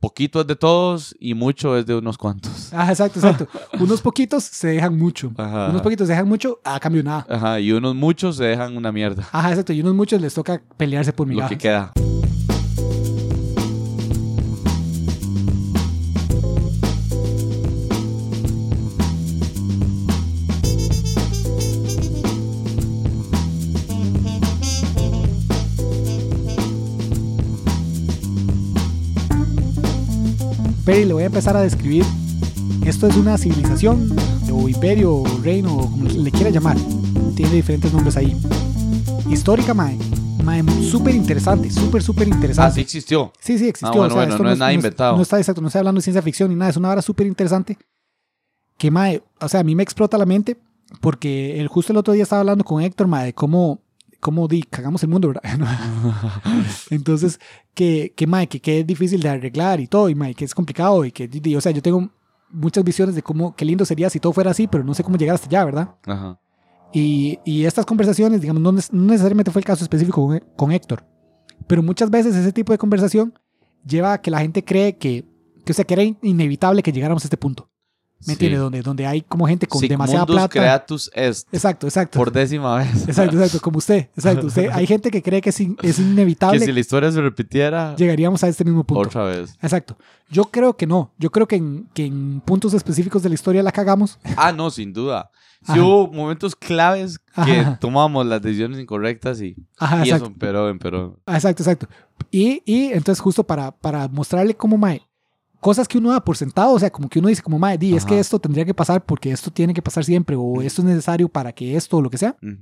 poquito es de todos y mucho es de unos cuantos. Ah, exacto, exacto. unos poquitos se dejan mucho. Ajá. Unos poquitos se dejan mucho a cambio nada. Ajá, y unos muchos se dejan una mierda. Ajá, exacto. Y unos muchos les toca pelearse por Lo migajas. que queda. Perry, le voy a empezar a describir. Esto es una civilización, o imperio, o reino, o como le quiera llamar. Tiene diferentes nombres ahí. Histórica, mae. Mae, súper interesante, súper, súper Ah, interesante. sí existió. Sí, sí, existió. Ah, bueno, o sea, bueno, esto no es nada inventado. No está exacto, no estoy hablando de ciencia ficción ni nada, es una hora súper interesante. Que, mae, o sea, a mí me explota la mente porque el, justo el otro día estaba hablando con Héctor, mae, de cómo, cómo di, cagamos el mundo, ¿verdad? Entonces, que, que, mae, que, que es difícil de arreglar y todo, y mae, que es complicado y que, di, o sea, yo tengo muchas visiones de cómo, qué lindo sería si todo fuera así, pero no sé cómo llegar hasta allá, ¿verdad? Ajá. Y, y estas conversaciones, digamos, no, no necesariamente fue el caso específico con, con Héctor, pero muchas veces ese tipo de conversación lleva a que la gente cree que, que, o sea, que era in- inevitable que llegáramos a este punto. ¿Me Sí. entiendes? Donde, donde hay como gente con demasiada Sigmundus plata. creatus est. Exacto, exacto. Por décima vez. Exacto, exacto, como usted. Exacto, usted. Hay gente que cree que es, in- es inevitable que si la historia se repitiera llegaríamos a este mismo punto. otra vez. Exacto. Yo creo que no. Yo creo que en, que en puntos específicos de la historia la cagamos. Ah, no, sin duda. Sí Ajá. hubo momentos claves que Ajá. tomamos las decisiones incorrectas y, Ajá, y eso empeoró, empeoró. Ah, Exacto, exacto. Y, y entonces justo para, para mostrarle cómo, mae, cosas que uno da por sentado, o sea, como que uno dice como, mae, di, es que esto tendría que pasar porque esto tiene que pasar siempre o esto es necesario para que esto o lo que sea. Ujú.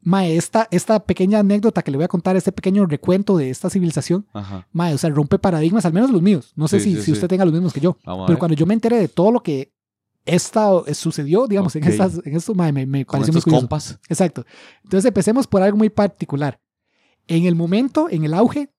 Mae, esta, esta pequeña anécdota que le voy a contar, este pequeño recuento de esta civilización, Ajá. mae, o sea, rompe paradigmas, al menos los míos. No sé Sí, si, sí, si sí. usted tenga los mismos que yo. Vamos a Pero cuando yo me enteré de todo lo que esta, eh, sucedió, digamos, en, estas, en esto, mae, me, me pareció muy curioso. compas. Exacto. Entonces empecemos por algo muy particular. En el momento, en el auge,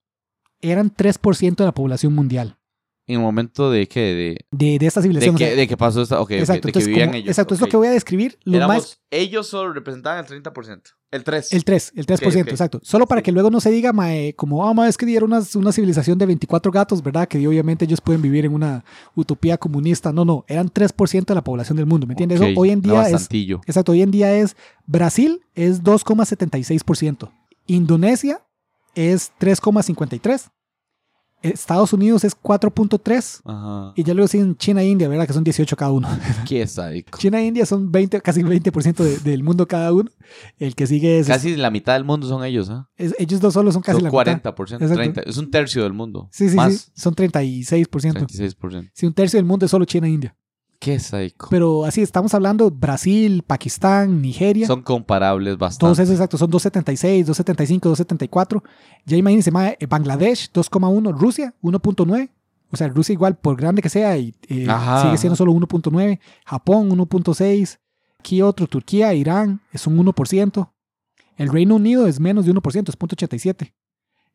eran 3% de la población mundial En el momento de que, de, de, de esta de, civilización. o que, sea, de que pasó esta, exacto, de que entonces, vivían como- ellos. exacto, es lo que voy a describir. Los Éramos- más, ellos solo representaban el 30%. El 3. el 3, el 3%, ok. exacto. Solo para que luego no se diga, mae, como, ah, mae, es que dieron una, una civilización de 24 gatos, ¿verdad? Que obviamente ellos pueden vivir en una utopía comunista. No, no, eran 3% de la población del mundo, ¿me entiendes? Eso hoy en día es. Exacto, hoy en día es Brasil es 2,76%, Indonesia es 3,53%, Estados Unidos es 4,3% Ajá. y ya luego siguen China e India, ¿verdad? Que son 18 cada uno. Qué sádico. China e India son 20, casi 20% de- del mundo cada uno. El que sigue es, Casi la mitad del mundo son ellos, ¿ah? es- ellos dos solos son casi Son la 40%, Exacto. 30. Es un tercio del mundo. mitad. Sí, sí, Más. sí, son 36%. 36%. Sí, un tercio del mundo es solo China e India. Qué sádico. Pero así estamos hablando Brasil, Pakistán, Nigeria. Son comparables bastante. Todos esos exactos son 276, 275, 274. Ya imagínense, eh, Bangladesh 2,1, Rusia 1.9. O sea, Rusia igual por grande que sea y eh, sigue siendo solo 1.9. Japón 1.6. Aquí otro, Turquía, Irán es un 1%. El Reino Unido es menos de 1%, es 0.87.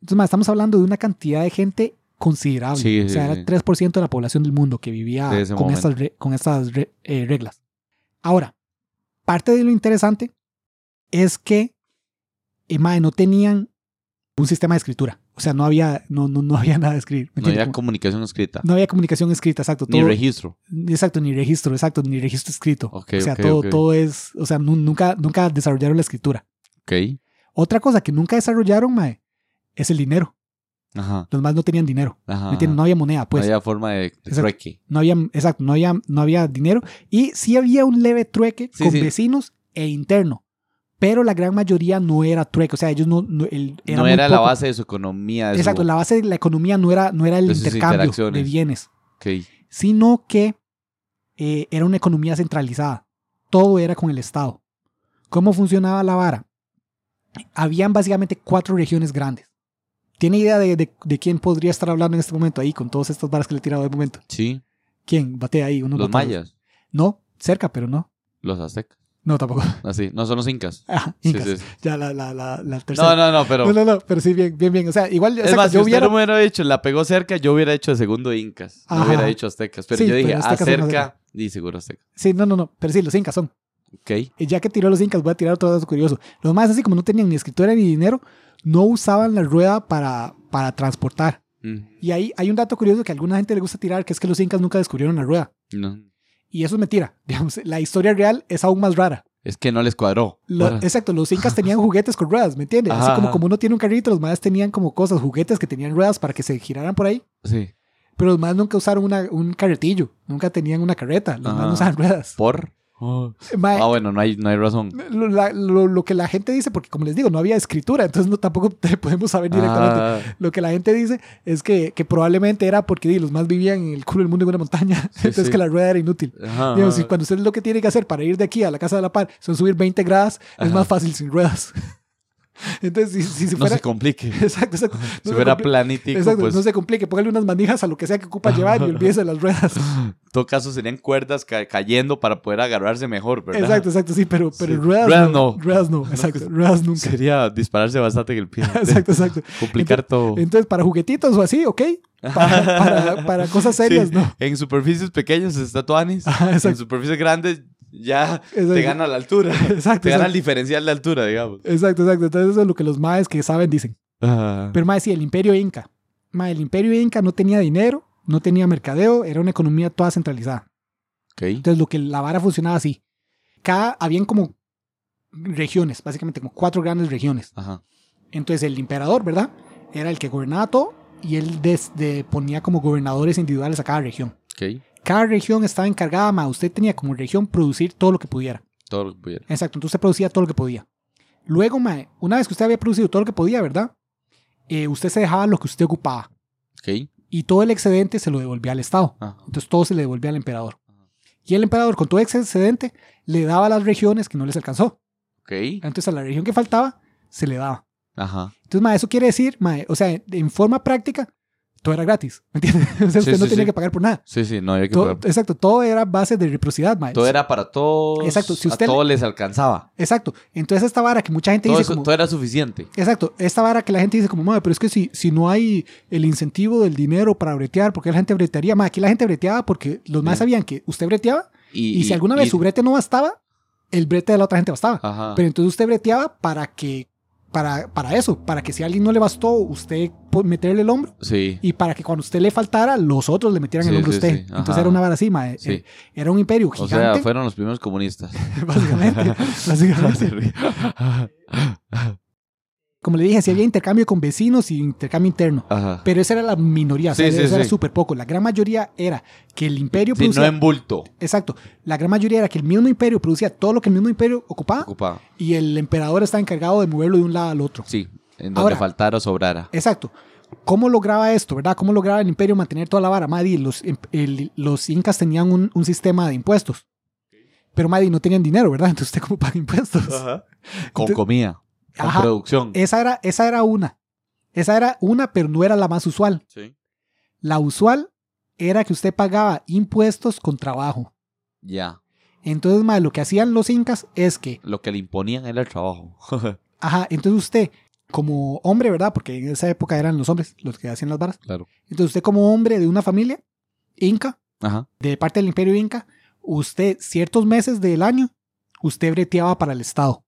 Entonces, mae, estamos hablando de una cantidad de gente considerable. Sí, o sea, era sí. 3% de la población del mundo que vivía con momento. estas, re- con estas re- eh, reglas. Ahora, parte de lo interesante es que eh, mae, no tenían un sistema de escritura. O sea, no había, no, no, no había nada de escribir. ¿me No había? Como- comunicación escrita. no había comunicación escrita, exacto. Ni registro. Exacto, ni registro, exacto, ni registro escrito. O sea, todo, todo es, o sea, nu- nunca, nunca desarrollaron la escritura. Ok. Otra cosa que nunca desarrollaron, mae, es el dinero. Ajá. Los más no tenían dinero. No había moneda, pues. no había forma de, trueque. No había, exacto, no había, no había dinero. Y sí había un leve trueque Sí, con sí. vecinos e interno. Pero la gran mayoría no era trueque. O sea, ellos no. No, el- no era la base de su economía. de su- Exacto, la base de la economía no era, no era el De intercambio de bienes, sino que eh, era una economía centralizada. Todo era con el Estado. ¿Cómo funcionaba la vara? Habían básicamente cuatro regiones grandes. ¿Tiene idea de, de- de quién podría estar hablando en este momento ahí con todas estas varas que le he tirado de momento? Sí. ¿Quién? Batea ahí. Unos Los mayas. No, cerca, pero no. Los aztecas. No, tampoco. Así. No son los incas. Sí, Incas. sí, sí. Ya la, la, la, la tercera. No, no, no, pero. no, no, no, pero sí, bien, bien, bien. O sea, igual, Es más, si yo usted hubiera... no me hubiera dicho, la pegó cerca, yo hubiera hecho de segundo incas. No Ajá. hubiera dicho aztecas. Pero yo dije, pero aztecas acerca, y seguro azteca. Sí, no, no, no, pero sí, los incas son. Ok. Y ya que tiró los incas, voy a tirar otro dato curioso. Los más así como no tenían ni escritura ni dinero, no usaban la rueda para, para transportar. Mm, Y ahí hay un dato curioso que a alguna gente le gusta tirar, que es que los incas nunca descubrieron la rueda. no. Y eso es mentira. Digamos, la historia real es aún más rara. Es que no les cuadró. Lo- exacto, los incas tenían juguetes con ruedas, ¿me entiendes? Así como, ajá. como uno tiene un carrito, los más tenían como cosas, juguetes que tenían ruedas para que se giraran por ahí. Sí. Pero los más nunca usaron una- un carretillo, nunca tenían una carreta, los más no usaban ruedas. ¿Por? Mae, Ah, bueno, no hay, no hay razón. lo, la- lo- lo que la gente dice, porque como les digo, no había escritura, entonces no, tampoco te podemos saber directamente. Ah, Lo que la gente dice es que, que probablemente era porque di, los más vivían en el culo del mundo en una montaña, Sí, entonces sí. que la rueda era inútil. ajá, Digamos, y ajá. cuando ustedes lo que tienen que hacer para ir de aquí a la casa de la par son subir 20 gradas, es Ajá. más fácil sin ruedas. Entonces, si, si, si No fuera... se complique. exacto, exacto. No si fuera planítico, Exacto, pues no se complique, póngale unas manijas a lo que sea que ocupa llevar y olvídese de las ruedas. en todo caso serían cuerdas ca- cayendo para poder agarrarse mejor, ¿verdad? Exacto, exacto, sí, pero, pero Sí. ruedas, Ruedas no. no. Ruedas no, exacto, ruedas nunca. Sería dispararse bastante en el pie. Exacto, exacto. Complicar todo. Entonces, para juguetitos o así, ok. Para, para, para cosas serias, Sí, no. En superficies pequeñas está Tuanis. Ajá, En superficies grandes ya Exacto. te gana la altura. Exacto, Te gana el diferencial de altura, digamos. Exacto, exacto. Entonces, eso es lo que los maes que saben dicen. Pero, mae, sí, el imperio inca. Mae, el imperio inca no tenía dinero, no tenía mercadeo, era una economía toda centralizada. ok. Entonces, lo que la vara funcionaba así. Cada, habían como regiones, básicamente como cuatro grandes regiones. Ajá. Entonces, el emperador, ¿verdad? Era el que gobernaba todo y él desde ponía como gobernadores individuales a cada región. Ok. Cada región estaba encargada, ma, usted tenía como región producir todo lo que pudiera. Todo lo que pudiera. Exacto, entonces usted producía todo lo que podía. Luego, ma, una vez que usted había producido todo lo que podía, ¿verdad? Eh, usted se dejaba lo que usted ocupaba Ok. y todo el excedente se lo devolvía al Estado. Ah, Entonces todo se le devolvía al emperador. Y el emperador, con todo ese excedente, le daba a las regiones que no les alcanzó. ok. Entonces a la región que faltaba, se le daba. Ajá. Entonces, ma, eso quiere decir, ma, o sea, en forma práctica, todo era gratis. ¿Me entiendes? O sea, Sí, usted no sí, tenía sí. que pagar por nada. Sí, sí, no había que Todo- pagar. exacto, todo era base de reciprocidad, ma. Todo era para todos. Exacto, si usted a todos les alcanzaba. Exacto. Entonces esta vara que mucha gente Todo, dice eso- como... todo era suficiente. Exacto, esta vara que la gente dice como, madre, pero es que si, si no hay el incentivo del dinero para bretear, ¿por qué la gente bretearía? Madre, aquí la gente breteaba porque los más sabían que usted breteaba Y, y, si alguna vez y- su brete no bastaba, el brete de la otra gente bastaba. Ajá. Pero entonces usted breteaba para que, para, para eso, para que si a alguien no le bastó, usted meterle el hombro sí. y para que cuando usted le faltara, los otros le metieran el hombro a sí, usted. Entonces era una vara así, mae. Sí. Eh, Era un imperio O gigante. sea, fueron los primeros comunistas. básicamente. básicamente. Como le dije, si había intercambio con vecinos y intercambio interno. Ajá. Pero esa era la minoría, o sea, Sí, sí, eso era súper poco. La gran mayoría era que el imperio Sí, no producía... en bulto. Exacto. La gran mayoría era que el mismo imperio producía todo lo que el mismo imperio ocupaba Ocupaba. y el emperador estaba encargado de moverlo de un lado al otro. Sí. En donde Ahora- faltara o sobrara. Exacto. ¿Cómo lograba esto, verdad? ¿Cómo lograba el imperio mantener toda la vara? Maddy, los, em- el- los incas tenían un, un sistema de impuestos. Pero Maddy no tenían dinero, ¿verdad? Entonces, ¿usted cómo paga impuestos? Con Entonces- comida. Con Ajá. producción. Esa era, esa era una. Esa era una, pero no era la más usual. Sí. La usual era que usted pagaba impuestos con trabajo. Ya. Entonces, madre, lo que hacían los incas es que, Lo que le imponían era el trabajo. ajá, entonces usted, como hombre, ¿verdad? Porque en esa época eran los hombres los que hacían las varas. claro. Entonces, usted como hombre de una familia inca, Ajá. de parte del imperio inca, usted ciertos meses del año, usted breteaba para el Estado.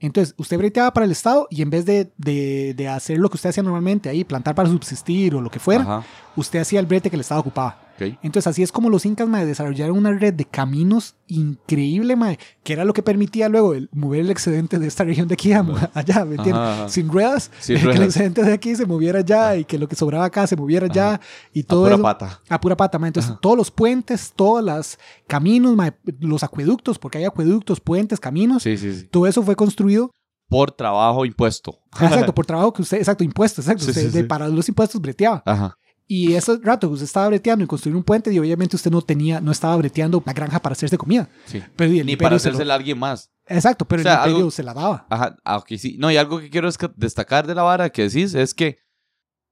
Entonces, usted breteaba para el Estado y en vez de, de- de hacer lo que usted hacía normalmente ahí, plantar para subsistir o lo que fuera, Ajá. usted hacía el brete que el Estado ocupaba. Entonces, así es como los incas mae, desarrollaron una red de caminos increíble, mae, que era lo que permitía luego el, mover el excedente de esta región de aquí a, allá, ¿me entiendes? Ajá, ajá. Sin ruedas, Sin que el excedente de aquí se moviera allá y que lo que sobraba acá se moviera allá y A todo pura eso. pata. A pura pata, mae. Entonces, todos los puentes, todos los caminos, los acueductos, porque hay acueductos, puentes, caminos, Sí, sí, sí. todo eso fue construido, Por trabajo impuesto. exacto, por trabajo que usted, exacto, impuestos, exacto, Sí, usted sí, de- sí. para los impuestos breteaba. Ajá. Y ese rato que usted estaba breteando y construir un puente, y obviamente usted no tenía, no estaba breteando la granja para hacerse comida. Sí. Pero y el Ni para se lo- hacérsela a alguien más. Exacto, pero O sea, el imperio algo- se la daba. Ajá, ah, ok, sí. No, y algo que quiero es que- destacar de la vara que decís es que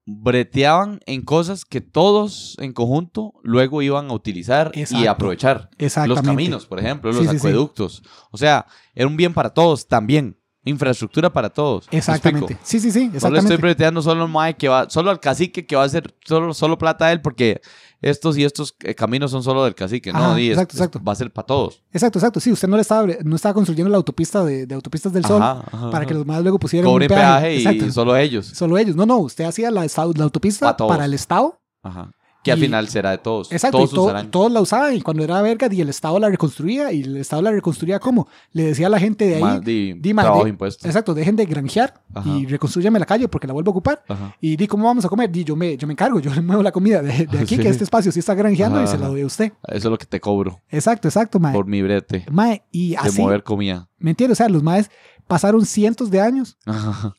breteaban en cosas que todos en conjunto luego iban a utilizar y aprovechar. Los caminos, por ejemplo, Sí, los sí, sí. acueductos. O sea, era un bien para todos también. Infraestructura para todos. ¿Me Exactamente. Sí, sí, sí, No le estoy exactamente. breteando solo al mae que va, solo al cacique que va a hacer solo, solo plata a él porque estos y estos eh, caminos son solo del cacique, ¿no? Y exacto, es- exacto. va a ser para todos. Exacto, exacto. Sí, usted no le estaba, no estaba construyendo la autopista de, de autopistas del sol Ajá, para que los más luego pusieran Cobren un peaje y solo ellos. Solo ellos. No, no, usted hacía la, la autopista Pa' para el Estado. Ajá. Que al final será de todos. Exacto, todos todos la usaban y cuando era verga, y el Estado la reconstruía y el Estado la reconstruía como le decía a la gente de ahí, Más di- di, ma, trabajo de- impuestos. exacto, dejen de granjear Ajá. y reconstruyame la calle porque la vuelvo a ocupar. Ajá. Y di, ¿cómo vamos a comer? Di, yo me, yo me encargo, yo le muevo la comida de, de aquí, Sí. que este espacio sí está granjeando y se la doy a usted. Eso es lo que te cobro Exacto, exacto, mae. por mi brete Mae, y de así, mover comida. ¿me entiendes? O sea, los maes pasaron cientos de años,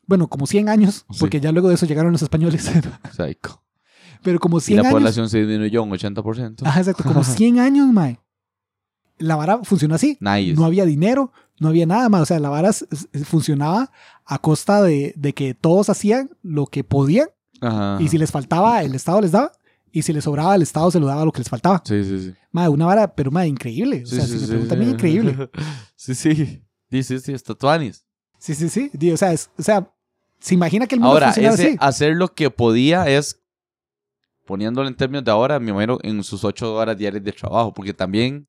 bueno, como 100 años, Sí. porque ya luego de eso llegaron los españoles, Psycho. Pero como Y 100 la años. población se disminuyó un 80%. Ajá, exacto, como 100 años, mae. La vara funcionó así. Nice. No había dinero, no había nada más. O sea, la vara funcionaba a costa de, de que todos hacían lo que podían Ajá. y si les faltaba, el Estado les daba. Y si les sobraba, el Estado se lo daba lo que les faltaba. Sí, sí, sí. Madre, una vara, pero madre, increíble. O sea, sí, si me sí, preguntan, sí. increíble. Sí, sí. Sí, sí, sí, está tuanis. Sí, sí, sí. O sea, es- o sea, se imagina que el mundo Ahora, ese así. hacer lo que podía es, poniéndolo en términos de ahora, me imagino en sus ocho horas diarias de trabajo, porque también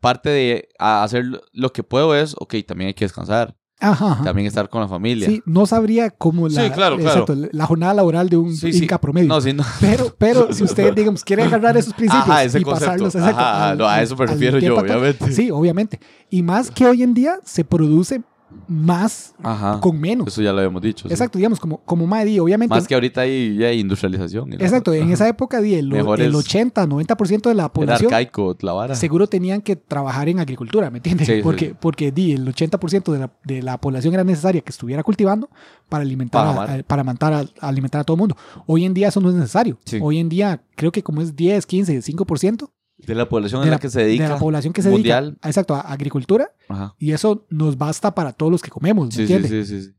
parte de a- hacer lo que puedo es, ok, también hay que descansar, Ajá, ajá. también estar con la familia. Sí, no sabría cómo la, Sí, claro, claro. exacto, la jornada laboral de un Sí, sí. Inca promedio. No, sí, no. Pero, pero si usted, digamos, quiere agarrar esos principios Ajá, ese y pasarlos exacto, Ajá, al- no, a eso me refiero yo, obviamente. Sí, obviamente. Y más que hoy en día se produce más Ajá. con menos. Eso ya lo habíamos dicho. sí. Exacto, digamos, como, como Maddy, obviamente. Más que ahorita hay ya hay industrialización. la- exacto, en Ajá. esa época, di, el, el es- 80, 90% de la Era población arcaico la vara. seguro tenían que trabajar en agricultura, ¿me entiendes? Sí, porque sí. porque di, el 80% de la, de la población era necesaria que estuviera cultivando para alimentar, Para a, a- para mantar a- alimentar a todo el mundo. Hoy en día eso no es necesario. Hoy en día creo que como es 10, 15, 5% De la población de en la, la que se dedica. de la población que se mundial. dedica a, exacto, a agricultura Ajá. y eso nos basta para todos los que comemos, ¿me Sí, sí, entiendes? sí, sí, sí.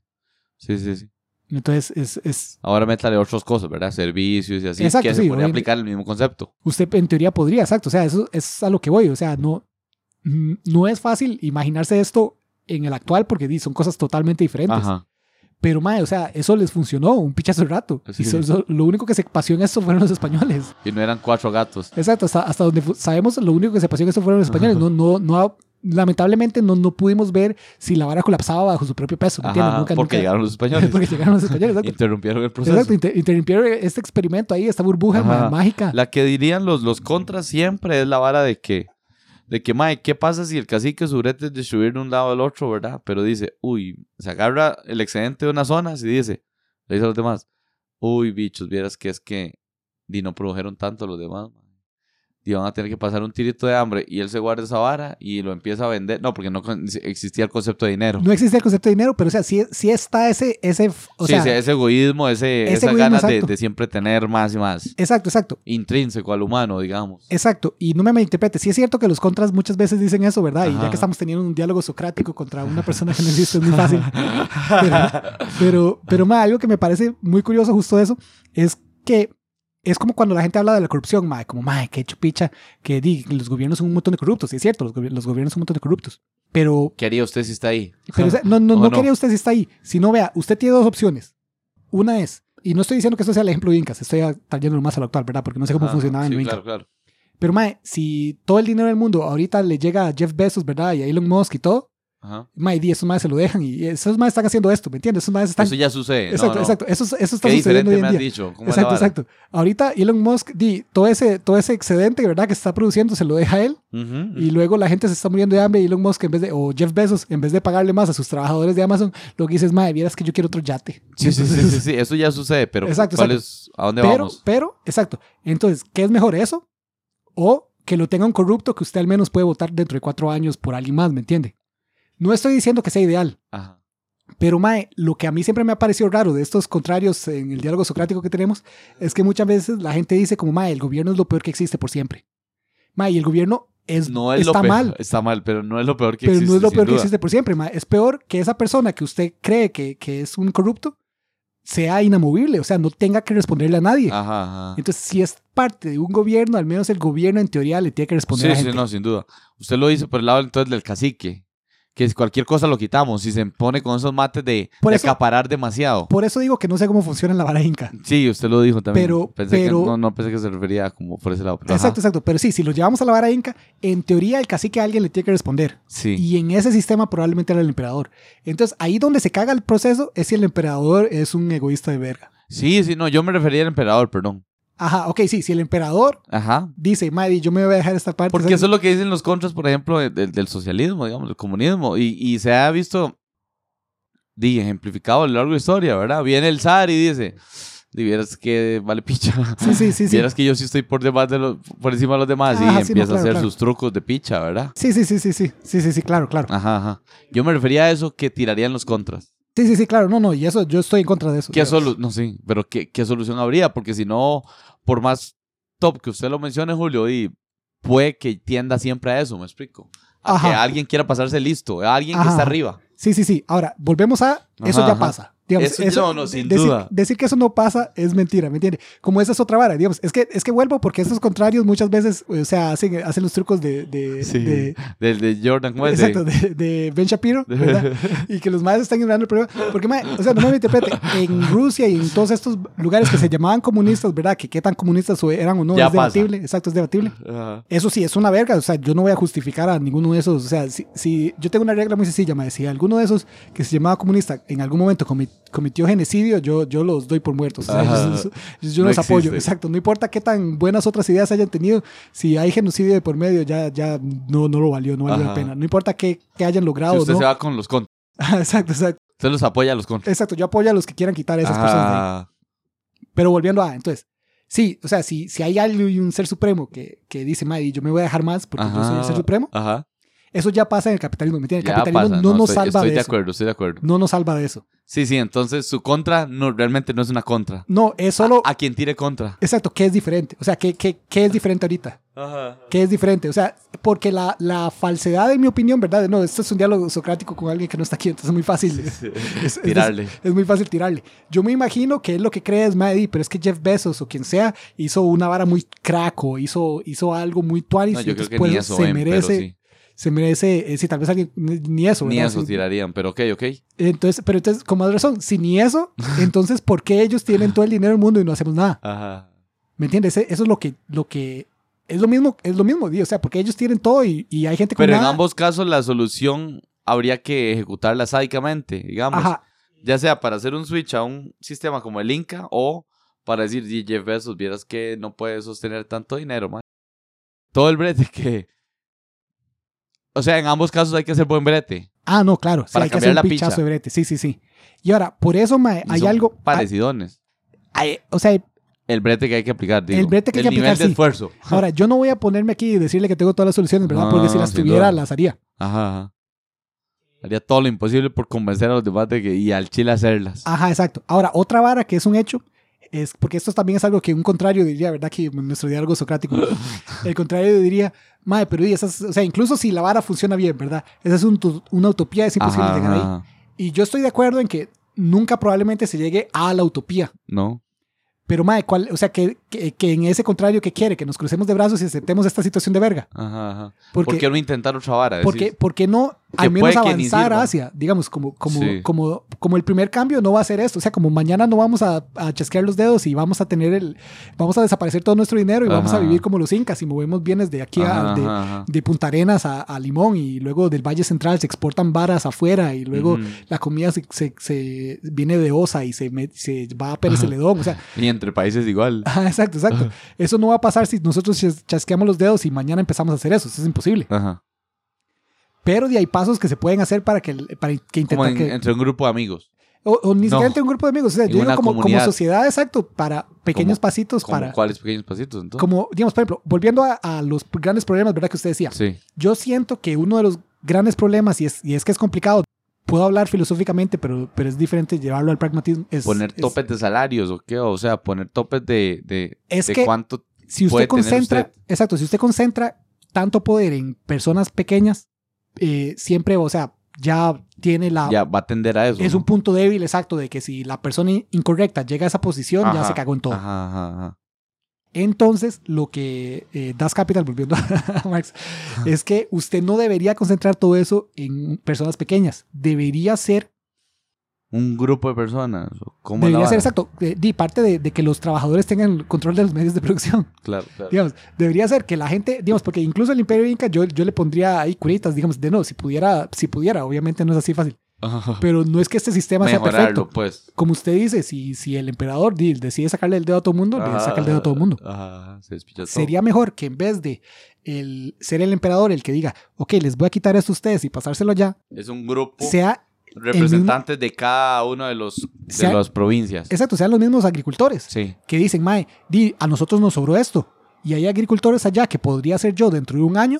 Sí, sí, sí. Entonces es, es Ahora métale otras cosas, ¿verdad? Servicios y así. Exacto, que sí, se podría aplicar el mismo concepto. usted en teoría podría, exacto, o sea, eso es a lo que voy, o sea, no no es fácil imaginarse esto en el actual porque son cosas totalmente diferentes. Ajá. Pero, mae, o sea, eso les funcionó un pichazo de rato. Sí. Y so- so- lo único que se pasó en esto fueron los españoles. Y no eran cuatro gatos. Exacto, hasta, hasta donde sabemos, lo único que se pasó en esto fueron los españoles. No, no, no, lamentablemente no, no pudimos ver si la vara colapsaba bajo su propio peso. Ajá, Nunca- porque nunca- llegaron los españoles. porque llegaron los españoles. Exacto, Interrumpieron el proceso. Exacto, inter- interrumpieron este experimento ahí, esta burbuja Ajá. mágica. La que dirían los, los contras siempre es la vara de que, de que, mae, ¿qué pasa si el cacique su brete es distribuir de un lado al otro, verdad? Pero dice, uy, se agarra el excedente de unas zonas y dice, le dice a los demás, uy, bichos, vieras que es que di, no produjeron tanto los demás, mae. Y van a tener que pasar un tirito de hambre y él se guarda esa vara y lo empieza a vender. No, porque no existía el concepto de dinero. No existe el concepto de dinero, pero o sea, sí, sí está ese, ese, o sí, sea, sí, ese egoísmo, ese, ese esas ganas de, de siempre tener más y más. exacto, exacto. Intrínseco al humano, digamos. Exacto, y no me malinterprete, sí es cierto que los contras muchas veces dicen eso, ¿verdad? Y ya que estamos teniendo un diálogo socrático contra una persona que no existe, es muy fácil. Pero, pero, pero ma, algo que me parece muy curioso justo de eso es que es como cuando la gente habla de la corrupción, ma, como, ma, qué chupicha, que di, los gobiernos son un montón de corruptos, es cierto, los, los gobiernos son un montón de corruptos, pero, ¿Qué haría usted si está ahí? pero o sea, no, no, ¿O no no? quería usted si está ahí, sino vea, usted tiene dos opciones. Una es, y no estoy diciendo que esto sea el ejemplo de Incas, estoy trayéndolo más a lo actual, ¿verdad? Porque no sé cómo Ajá, funcionaba en sí, lo Inca. claro, claro. Pero, mae, si todo el dinero del mundo ahorita le llega a Jeff Bezos, ¿verdad? Y a Elon Musk y todo, Ajá. mae, di, esos maes se lo dejan y esos maes están haciendo esto, ¿me entiendes? Esos maes están... Eso ya sucede. no, exacto, no. exacto. Eso, eso está Qué sucediendo diferente hoy en me has día. dicho. ¿Cómo Exacto, exacto. Ahorita Elon Musk, di, todo ese, todo ese excedente, ¿verdad? Que está produciendo, se lo deja a él. Ujú. Y luego la gente se está muriendo de hambre y Elon Musk, en vez de, o Jeff Bezos, en vez de pagarle más a sus trabajadores de Amazon, lo que dice es, mae, vieras que yo quiero otro yate. Sí, sí, sí, Entonces, sí, sí, Eso ya sucede, pero Exacto, ¿cuál exacto. es, ¿a dónde Pero, vamos? pero, exacto. Entonces, ¿qué es mejor eso? O que lo tenga un corrupto que usted al menos puede votar dentro de cuatro años por alguien más, ¿me entiende? No estoy diciendo que sea ideal, Ajá. pero Mae, lo que a mí siempre me ha parecido raro de estos contrarios en el diálogo socrático que tenemos es que muchas veces la gente dice como Mae, el gobierno es lo peor que existe por siempre. Mae, y el gobierno es, No es está lo peor, mal, Está mal, pero no es lo peor que pero existe. no es lo peor que existe por siempre. Mae. Es peor que esa persona que usted cree que, que es un corrupto sea inamovible, o sea, no tenga que responderle a nadie. Ajá, ajá. Entonces, si es parte de un gobierno, al menos el gobierno en teoría le tiene que responder Sí, a la sí, no, sin duda. Usted lo dice por el lado entonces del cacique. Que cualquier cosa lo quitamos. Si se pone con esos mates de, Por de eso- acaparar demasiado. Por eso digo que no sé cómo funciona la vara inca. Sí, usted lo dijo también. Pero- pensé pero- que, no, no pensé que se refería como por ese lado. pero ajá. Exacto, exacto. Pero sí, si lo llevamos a la vara inca, en teoría el cacique a alguien le tiene que responder. Sí. Y en ese sistema probablemente era el emperador. Entonces ahí donde se caga el proceso es si el emperador es un egoísta de verga. sí, sí, no, yo me refería al emperador, perdón. Ajá, ok, sí, si el emperador Ajá. dice, Maddy, yo me voy a dejar esta parte. Porque ¿sabes? eso es lo que dicen los contras, por ejemplo, de- de- del socialismo, digamos, del comunismo. Y, y se ha visto, di, ejemplificado a lo largo de la historia, ¿verdad? Viene el zar y dice, di, vieras que vale picha. Sí, sí, sí, sí. Vieras que yo sí estoy por, demás de los, por encima de los demás Ajá, y sí, no, empieza claro, a hacer claro. sus trucos de picha, ¿verdad? Sí, sí, sí, sí, sí, sí, sí, sí, claro, claro. Ajá, ajá. Yo me refería a eso que tirarían los contras. Sí, sí, sí, claro, no, no, y eso, yo estoy en contra de eso. ¿Qué solu no sí, pero ¿qué, qué solución habría? Porque si no, por más top que usted lo mencione, Julio, y puede que tienda siempre a eso, me explico. A Ajá. que alguien quiera pasarse listo, a alguien que está arriba. Sí, sí, sí. Ahora, volvemos a, eso Ajá, ya pasa. Digamos, Eso- no, no, sin decir, duda. Decir que eso no pasa es mentira, ¿me entiendes? Como esa es otra vara, digamos. Es que, es que vuelvo porque estos contrarios muchas veces, o sea, hacen, hacen los trucos de... de, Sí. de- Del de Jordan, ¿cómo es? Exacto, de, de Ben Shapiro, ¿verdad? y que los madres están ignorando el problema. Porque, o sea, no me interprete, en Rusia y en todos estos lugares que se llamaban comunistas, ¿verdad? Que qué tan comunistas eran o no, Ya es pasa. debatible. Exacto, es debatible. Ajá. Eso sí, es una verga. O sea, yo no voy a justificar a ninguno de esos. O sea, si, si yo tengo una regla muy sencilla, me decía, alguno de esos que se llamaba comunista en algún momento comi- cometió genocidio, yo, yo los doy por muertos. O sea, Ajá. yo, yo- yo No los apoyo. existe. Exacto. No importa qué tan buenas otras ideas hayan tenido, si hay genocidio de por medio, ya, ya no, no lo valió, no valió la Ajá. pena. No importa qué, qué hayan Si logrado o usted no. se va con los contras, exacto, exacto. usted los apoya a los contras. Exacto. Yo apoyo a los que quieran quitar a esas personas de ahí. Ah, Pero volviendo a, entonces, sí, o sea, si, si hay alguien, un ser supremo que, que dice, Maddy, yo me voy a dejar más porque yo soy el ajá, ser supremo, Ajá. eso ya pasa en el capitalismo, ¿me entiendes? El Ya capitalismo pasa, no, nos estoy, salva estoy de, de eso. acuerdo, estoy de acuerdo. No nos salva de eso. Sí, sí, entonces su contra no, realmente no es una contra. No, es solo... A, a quien tire contra. Exacto, ¿qué es diferente? O sea, ¿qué, qué, qué es diferente ahorita? Ajá. ¿Qué es diferente? O sea, porque la, la falsedad, en mi opinión, ¿verdad? No, esto es un diálogo socrático con alguien que no está aquí, entonces es muy fácil. Es- es- Tirarle. Es, muy fácil tirarle. Yo me imagino que él lo que cree es, Maddy, pero es que Jeff Bezos o quien sea hizo una vara muy crack o hizo, hizo algo muy tuanis No, y eso se ven, pero merece, sí. Se merece, eh, sí, tal vez alguien, ni eso, Ni ¿verdad? eso tirarían, pero ok, ok. Entonces, pero entonces, con más razón, si ni eso, entonces, ¿por qué ellos tienen todo el dinero del mundo y no hacemos nada? Ajá. ¿Me entiendes? E- Eso es lo que, lo que, es lo mismo, es lo mismo, o sea, porque ellos tienen todo y, y hay gente con Pero en nada. ambos casos la solución habría que ejecutarla sádicamente, digamos. Ajá, Ya sea para hacer un switch a un sistema como el Inca o para decir, "Di, Jeff Bezos, vieras que no puede sostener tanto dinero, man. Todo el brete que... O sea, en ambos casos hay que hacer buen brete. Ah, no, claro. Sí, Para hay que hacer cambiar un la pichazo picha. de brete. Sí, sí, sí. Y ahora, por eso, mae, Y hay son algo. Parecidones. hay- o sea, El brete que hay que aplicar, digo. El brete que hay el que nivel aplicar, de sí. esfuerzo. ahora, yo no voy a ponerme aquí y decirle que tengo todas las soluciones, ¿verdad? No, Porque si las sin tuviera, duda. las haría. Ajá, ajá. Haría todo lo imposible por convencer a los demás de que... Y al chile hacerlas. Ajá, exacto. Ahora, otra vara que es un hecho, es porque esto también es algo que un contrario diría, ¿verdad? Que nuestro diálogo socrático, el contrario diría, madre, pero y esas, o sea, incluso si la vara funciona bien, ¿verdad? Esa es un una utopía, es imposible Ajá, llegar ahí. Y yo estoy de acuerdo en que nunca probablemente se llegue a la utopía. No. Pero, madre, ¿cuál, o sea, que, que, que en ese contrario, ¿qué quiere? Que nos crucemos de brazos y aceptemos esta situación de verga. Ajá, ajá. Porque, ¿Por qué no intentar otra vara? porque, Decís. porque no Que al menos que avanzar hacia, digamos, como, como, Sí. como, como el primer cambio no va a ser esto. O sea, como mañana no vamos a, a chasquear los dedos y vamos a tener el, vamos a desaparecer todo nuestro dinero y vamos a vivir como los incas y movemos bienes de aquí a, de, de Punta Arenas a, a Limón y luego del Valle Central se exportan varas afuera y luego la comida se, se, se viene de Osa y se, me- se va a Pérez Celedón. O sea, Y entre países igual. Exacto, exacto. Eso no va a pasar si nosotros chas- chasqueamos los dedos y mañana empezamos a hacer eso. Eso es imposible. Ajá. Pero de hay pasos que se pueden hacer para que, para que Como intentar en- que... entre un grupo de amigos. O, o ni siquiera No. entre un grupo de amigos. O sea, yo digo como, sociedad, exacto, para pequeños Como- pasitos Como para... ¿Cuáles pequeños pasitos? Entonces? Como, digamos, por ejemplo, volviendo a, a los grandes problemas, ¿verdad? Que usted decía. Sí. Yo siento que uno de los grandes problemas, y es, y es que es complicado, puedo hablar filosóficamente, pero, pero es diferente llevarlo al pragmatismo. Es, Poner es- topes de salarios o qué, o sea, poner topes de, de, Es de que- cuánto. si puede usted tener concentra, usted. exacto, si usted concentra tanto poder en personas pequeñas, eh, siempre, o sea, ya tiene la... Ya va a tender a eso. es ¿no? un punto débil, exacto, de que si la persona in- incorrecta llega a esa posición, ya se cagó en todo. Ajá, ajá, ajá. Entonces, lo que eh, Das Capital, volviendo a Marx, es que usted no debería concentrar todo eso en personas pequeñas. Debería ser Un grupo de personas. ¿o ¿Cómo es la Debería ser exacto. eh, di parte de, de que los trabajadores tengan el control de los medios de producción. Claro, claro. Digamos, debería ser que la gente, digamos, porque incluso el Imperio Inca yo, yo le pondría ahí curitas, digamos, de no, si pudiera, si pudiera, obviamente no es así fácil. Pero no es que este sistema sea perfecto. pues. Como usted dice, si, si el emperador decide sacarle el dedo a todo el mundo, le saca el dedo a todo el mundo. Se todo. Sería mejor que en vez de el, ser el emperador el que diga, ok, les voy a quitar esto a ustedes y pasárselo ya, Es un grupo sea, representantes de cada uno de los de Sea- las provincias. exacto, sean los mismos agricultores. Sí. que dicen, Mae, di, a nosotros nos sobró esto. Y hay agricultores allá que podría ser yo dentro de un año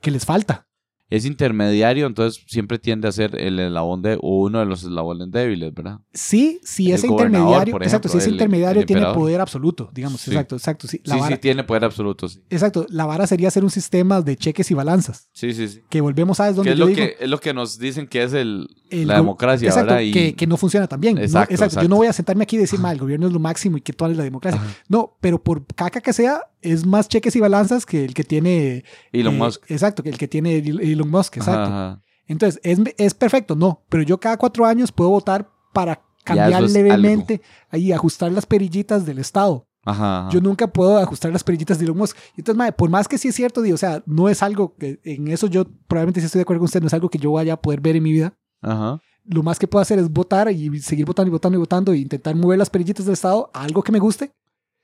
que les falta. Es intermediario, entonces siempre tiende a ser el eslabón de o uno de los eslabones débiles, ¿verdad? Sí, si gobernador, intermediario, por exacto, si el- intermediario el tiene emperador. poder absoluto, digamos, Sí. exacto, exacto, sí. La sí, vara, sí, tiene poder absoluto, sí. Exacto, la vara sería hacer un sistema de cheques y balanzas. Sí, sí, sí. Que volvemos a es donde es yo lo, digo, que, es lo que nos dicen que es el, el la democracia, exacto, ¿verdad? Y- que, que no funciona tan bien. ¿no? Exacto, Yo exacto. no voy a sentarme aquí y decir, "Ma, el gobierno es lo máximo y que toda es la democracia. Ajá. No, pero por caca que sea, es más cheques y balanzas que el que tiene... Elon eh, Musk. Exacto, que el que tiene Elon Musk, exacto. Ajá, ajá. Entonces, ¿es, ¿es perfecto? No, pero yo cada cuatro años puedo votar para cambiar es levemente y ajustar las perillitas del Estado. Ajá. Yo nunca puedo ajustar las perillitas de Elon Musk. Entonces, mae, por más que sí es cierto, di, o sea, no es algo que en eso yo probablemente sí estoy de acuerdo con usted, no es algo que yo vaya a poder ver en mi vida. Ajá. Lo más que puedo hacer es votar y seguir votando y votando y votando e intentar mover las perillitas del Estado a algo que me guste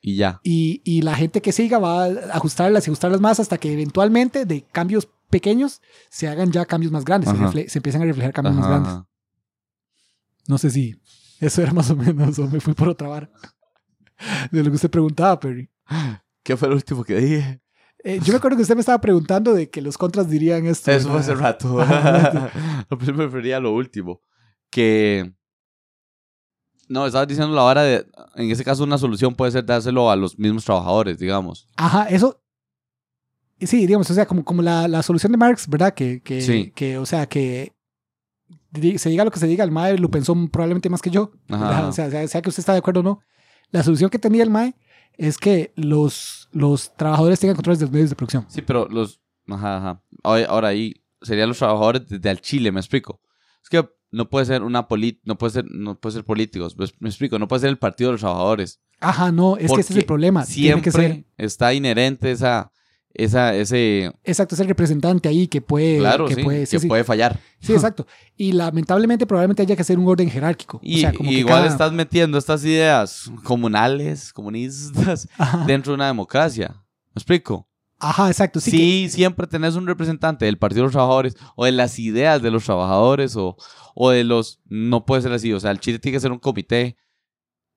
Y ya. y, y la gente que siga va a ajustarlas y ajustarlas más hasta que eventualmente de cambios pequeños se hagan ya cambios más grandes, se, se empiezan a reflejar cambios más grandes. No sé si eso era más o menos o me fui por otra vara. De lo que usted preguntaba, Perry. ¿Qué fue lo último que dije? Eh, yo me acuerdo que usted me estaba preguntando de que los contras dirían esto. Eso fue ¿verdad? hace rato. Primero prefería lo último. Que. No, estabas diciendo la hora de. En ese caso, una solución puede ser dárselo a los mismos trabajadores, digamos. Ajá, eso. Sí, digamos, o sea, como, como la, la solución de Marx, ¿verdad? Que, que, Sí. que, o sea, que se diga lo que se diga, el MAE lo pensó probablemente más que yo. Ajá. O sea, sea, sea que usted está de acuerdo o no. La solución que tenía el MAE es que los, los trabajadores tengan controles de los medios de producción. Sí, pero los. Ajá, ajá. Ahora, ahí serían los trabajadores desde al Chile, me explico. Es que no puede ser una polit no puede ser no puede ser políticos, me me explico, no puede ser el partido de los trabajadores. Ajá, no, es que ese es el problema. Tiene que Siempre ser, está inherente esa esa ese exacto, es el representante ahí que puede, claro, que sí, puede, sí, que sí. puede fallar. Sí, exacto. Y lamentablemente probablemente haya que hacer un orden jerárquico. Y, o sea, como y que igual cada- estás metiendo estas ideas comunales, comunistas, Ajá, dentro de una democracia. ¿Me explico? Ajá, exacto. Sí, Sí, que- siempre tenés un representante del Partido de los Trabajadores o de las ideas de los trabajadores o, o de los... No puede ser así. O sea, el Chile tiene que ser un comité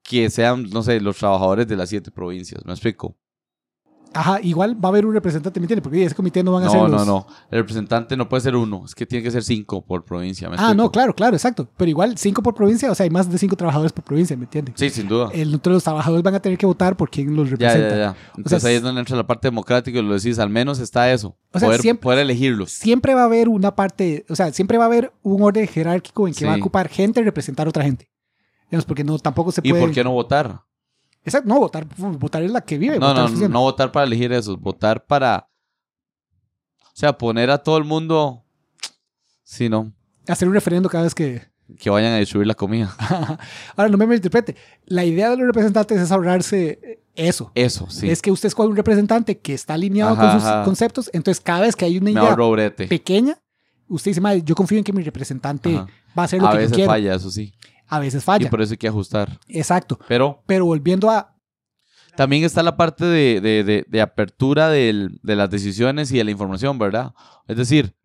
que sean, no sé, los trabajadores de las siete provincias. ¿Me explico? Ajá, igual va a haber un representante, ¿me entiendes? Porque ese comité no van a No, ser no, los... no. El representante no puede ser uno. Es que tiene que ser cinco por provincia. ¿me Ah, no, claro, claro, exacto. Pero igual, cinco por provincia, o sea, hay más de cinco trabajadores por provincia, ¿me entiendes? Sí, sin duda. El, los trabajadores van a tener que votar por quién los Ya, representa. ya, ya. Entonces ahí es donde entra la parte democrática y lo decís, al menos está eso. O sea, poder, siempre- poder elegirlos. Siempre va a haber una parte, o sea, siempre va a haber un orden jerárquico en que Sí. va a ocupar gente y representar a otra gente. Digamos, porque no, tampoco se ¿Y puede... por qué no votar? Exacto, no, votar, votar es la que vive. No, votar no, no votar para elegir eso, votar para. O sea, poner a todo el mundo. Sí, no. Hacer un referendo cada vez que... Que vayan a distribuir la comida. Ahora, no me malinterprete. La idea de los representantes es ahorrarse eso. Eso, sí. Es que usted escoge un representante que está alineado Ajá, con sus ajá. conceptos. Entonces, cada vez que hay una idea pequeña, usted dice, "Madre, yo confío en que mi representante Ajá. va a hacer lo A que yo veces quiero. falla, eso sí. A veces Y falla. por eso hay que ajustar. Exacto. Pero Pero volviendo a... también está la parte de, de- de- de apertura del- de las decisiones y de la información, ¿verdad? Es decir,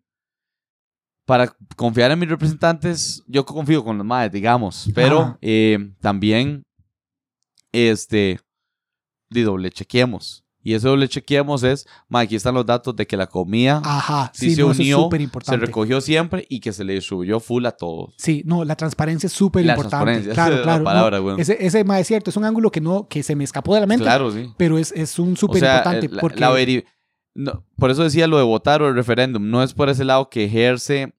para confiar en mis representantes, yo confío con los madres, digamos, pero eh, también, este, de doble chequeemos. Y ese doble chequeemos es, ma, aquí están los datos de que la comida Ajá, Sí sí, se no, eso es unió, se recogió siempre y que se le distribuyó full a todos. Sí, no, la transparencia es súper La importante. Claro, la claro. no, palabra, ese, ese ma, es cierto, es un ángulo que no, que se me escapó de la mente, Claro, sí. pero es, es un súper importante. la- porque, la no, por eso decía lo de votar o el referéndum. No es por ese lado que ejerce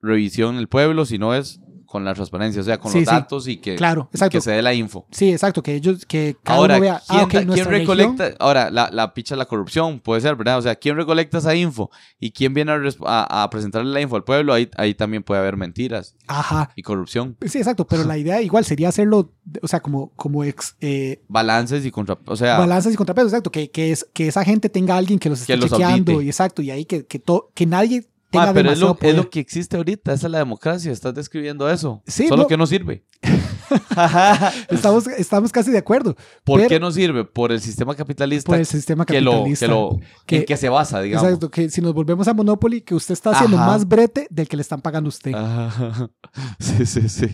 revisión el pueblo, sino es con la transparencia, o sea, con Sí, los sí. datos y que, Claro, y exacto. que se dé la info. Sí, exacto, que ellos, que cada Ahora, uno vea, ¿quién, ah, ok, da- ¿quién recolecta? región- Ahora, la, la picha la corrupción, puede ser, ¿verdad? O sea, ¿quién recolecta esa info? ¿Y quién viene a, resp- a- a presentarle la info al pueblo? Ahí, ahí también puede haber mentiras Ajá. y corrupción. Sí, exacto, pero la idea igual sería hacerlo, o sea, como, como ex, eh, Balances y contra... O sea, balanzas y contrapesos, exacto, que, que, es, que esa gente tenga a alguien que los esté Que chequeando, y exacto, y ahí que, que, to- que nadie tenga ma, pero es lo, es lo que existe ahorita, esa es la democracia, estás describiendo eso. Sí, Solo no. que no sirve. Estamos, estamos casi de acuerdo ¿Por Pero- qué no sirve? Por el sistema capitalista por el sistema que lo, capitalista. que lo, que- en que se basa, digamos. Exacto, que si nos volvemos a Monopoly, que usted está haciendo Ajá. más brete del que le están pagando a usted. Ajá. Sí, sí, sí.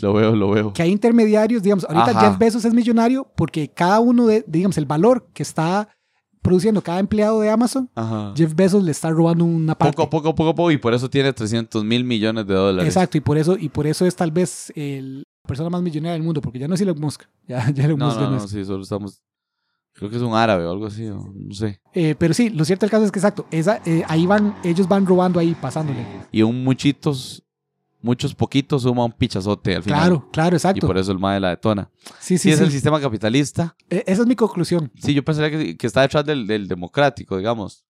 Lo veo, lo veo. Que hay intermediarios, digamos, ahorita Ajá. Jeff Bezos es millonario porque cada uno de, digamos, el valor que está produciendo cada empleado de Amazon, Ajá. Jeff Bezos le está robando una parte. Poco poco, poco poco, y por eso tiene 300 mil millones de dólares. Exacto, y por eso, y por eso es tal vez el- la persona más millonaria del mundo, porque ya no es Elon Musk. Ya, ya Elon No, Musk no, no no, sí, solo estamos. Creo que es un árabe o algo así, o no sé. Eh, pero sí, lo cierto del caso es que exacto, esa, eh, ahí van, ellos van robando ahí, pasándole. Y un muchitos, muchos poquitos suma un pichazote al final. Claro, claro, Y exacto. por eso el MAE la detona. Sí, Si sí, es sí. el sistema capitalista, Eh, Esa es mi conclusión. sí, yo pensaría que, que está detrás del, del democrático, digamos.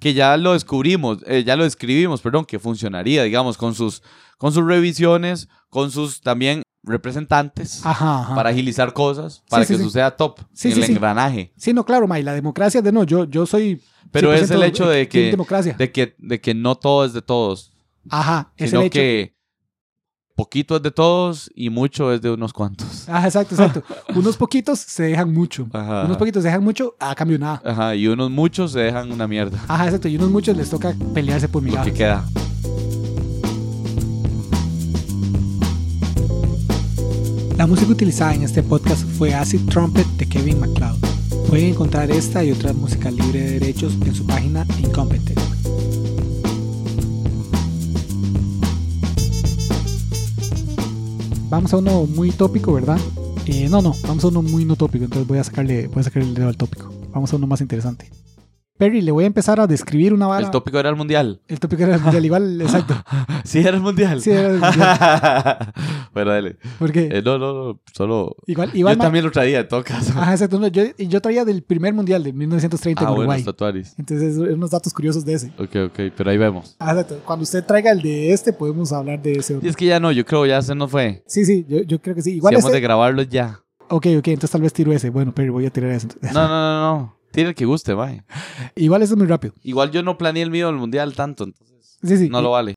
Que ya lo descubrimos, eh, ya lo describimos, perdón, que funcionaría, digamos, con sus, con sus revisiones, con sus también representantes. Ajá, ajá. para agilizar cosas, para sí, que sí. suceda top Sí, en sí, el sí. engranaje. Sí, no, claro, May, la democracia de no, yo, yo soy. Pero es 100% el hecho de que, democracia. de que, de que no todo es de todos, Ajá, es sino el hecho. que poquito es de todos y mucho es de unos cuantos. Ajá, exacto, exacto. Unos poquitos se dejan mucho. Ajá. Unos poquitos se dejan mucho a cambio nada. Ajá, y unos muchos se dejan una mierda. Ajá, exacto. Y unos muchos les toca pelearse por Lo migajas. que queda. La música utilizada en este podcast fue Acid Trumpet de Kevin MacLeod. Pueden encontrar esta y otra música libre de derechos en su página Incompetent. Vamos a uno muy tópico, ¿verdad? Eh, no, no, vamos a uno muy no tópico, entonces voy a sacarle, voy a sacarle el dedo al tópico. Vamos a uno más interesante. Perry, le voy a empezar a describir una vara. El tópico era el mundial. El tópico era el mundial, igual, exacto. Sí, era el mundial. Sí, era el mundial. bueno, dale. Porque Eh, no, no, no, solo... igual, igual Yo ma- también lo traía, en todo caso. Ajá, exacto. no, yo, y yo traía del primer mundial de 1930 ah, en bueno, Uruguay. tatuaris. Entonces, unos datos curiosos de ese. Ok, ok, pero ahí vemos. Ah, exacto. Cuando usted traiga el de este, podemos hablar de ese Y otro. es que ya no, yo creo ya se nos fue. Sí, sí, yo, yo creo que sí. Si Igual hemos ese. de grabarlo ya. Ok, ok, entonces tal vez tiro ese. Bueno, pero voy a tirar ese. No, no, no, no. Tiene el que guste, vaya. Igual ese es muy rápido. Igual yo no planeé el mío del mundial tanto, entonces Sí, sí. no lo vale.